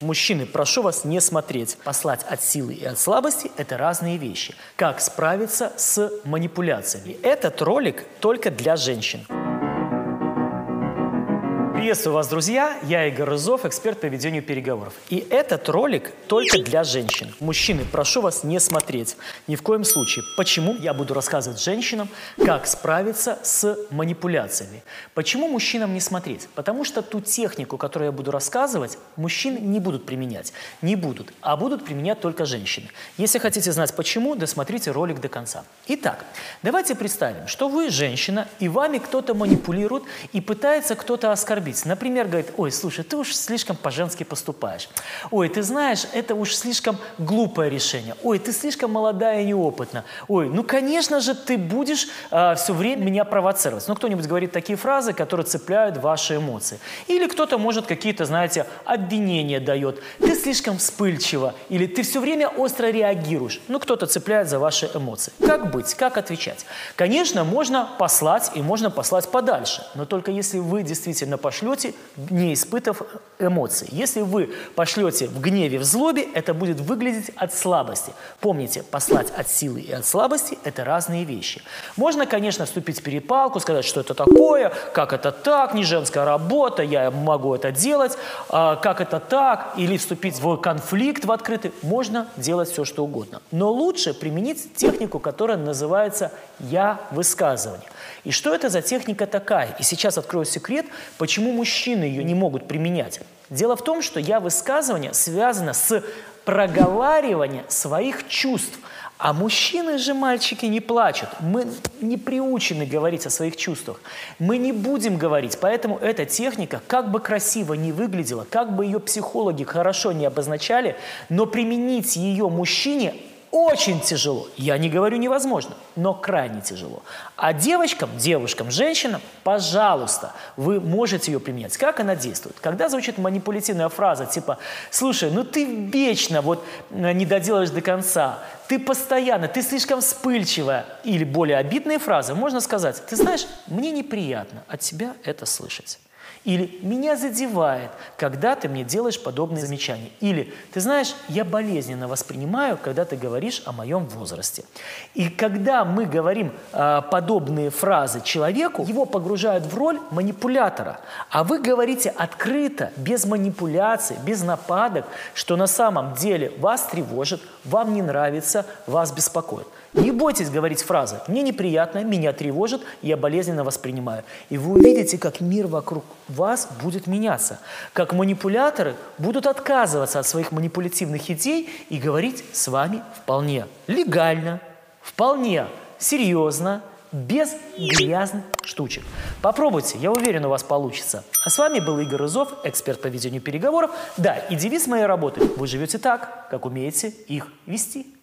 Мужчины, прошу вас не смотреть. Послать от силы и от слабости – это разные вещи. Как справиться с манипуляциями? Этот ролик только для женщин. Приветствую вас, друзья! Я Игорь Рызов, эксперт по ведению переговоров. И этот ролик только для женщин. Мужчины, прошу вас не смотреть. Ни в коем случае. Почему? Я буду рассказывать женщинам, как справиться с манипуляциями. Почему мужчинам не смотреть? Потому что ту технику, которую я буду рассказывать, мужчины не будут применять. Не будут, а будут применять только женщины. Если хотите знать почему, досмотрите ролик до конца. Итак, давайте представим, что вы женщина, и вами кто-то манипулирует, и пытается кто-то оскорбить оскорбить. Например, говорит, ой, слушай, ты уж слишком по-женски поступаешь. Ой, ты знаешь, это уж слишком глупое решение. Ой, ты слишком молодая и неопытна. Ой, ну, конечно же, ты будешь э, а, все время меня провоцировать. Ну, кто-нибудь говорит такие фразы, которые цепляют ваши эмоции. Или кто-то может какие-то, знаете, обвинения дает. Ты слишком вспыльчива. Или ты все время остро реагируешь. Ну, кто-то цепляет за ваши эмоции. Как быть? Как отвечать? Конечно, можно послать и можно послать подальше. Но только если вы действительно пошли пошлете, не испытав эмоций. Если вы пошлете в гневе, в злобе, это будет выглядеть от слабости. Помните, послать от силы и от слабости – это разные вещи. Можно, конечно, вступить в перепалку, сказать, что это такое, как это так, не женская работа, я могу это делать, а, как это так, или вступить в конфликт в открытый. Можно делать все, что угодно. Но лучше применить технику, которая называется «я-высказывание». И что это за техника такая? И сейчас открою секрет, почему мужчины ее не могут применять. Дело в том, что я высказывание связано с проговариванием своих чувств. А мужчины же, мальчики, не плачут. Мы не приучены говорить о своих чувствах. Мы не будем говорить. Поэтому эта техника, как бы красиво не выглядела, как бы ее психологи хорошо не обозначали, но применить ее мужчине очень тяжело. Я не говорю невозможно, но крайне тяжело. А девочкам, девушкам, женщинам, пожалуйста, вы можете ее применять. Как она действует? Когда звучит манипулятивная фраза типа «Слушай, ну ты вечно вот э, не доделаешь до конца, ты постоянно, ты слишком вспыльчивая» или более обидные фразы, можно сказать «Ты знаешь, мне неприятно от тебя это слышать». Или «меня задевает, когда ты мне делаешь подобные замечания». Или «ты знаешь, я болезненно воспринимаю, когда ты говоришь о моем возрасте». И когда мы говорим э, подобные фразы человеку, его погружают в роль манипулятора. А вы говорите открыто, без манипуляций, без нападок, что на самом деле вас тревожит, вам не нравится, вас беспокоит. Не бойтесь говорить фразы «мне неприятно», «меня тревожит», «я болезненно воспринимаю». И вы увидите, как мир вокруг вас будет меняться, как манипуляторы будут отказываться от своих манипулятивных идей и говорить с вами вполне легально, вполне серьезно, без грязных штучек. Попробуйте, я уверен, у вас получится. А с вами был Игорь Рызов, эксперт по ведению переговоров. Да, и девиз моей работы – вы живете так, как умеете их вести.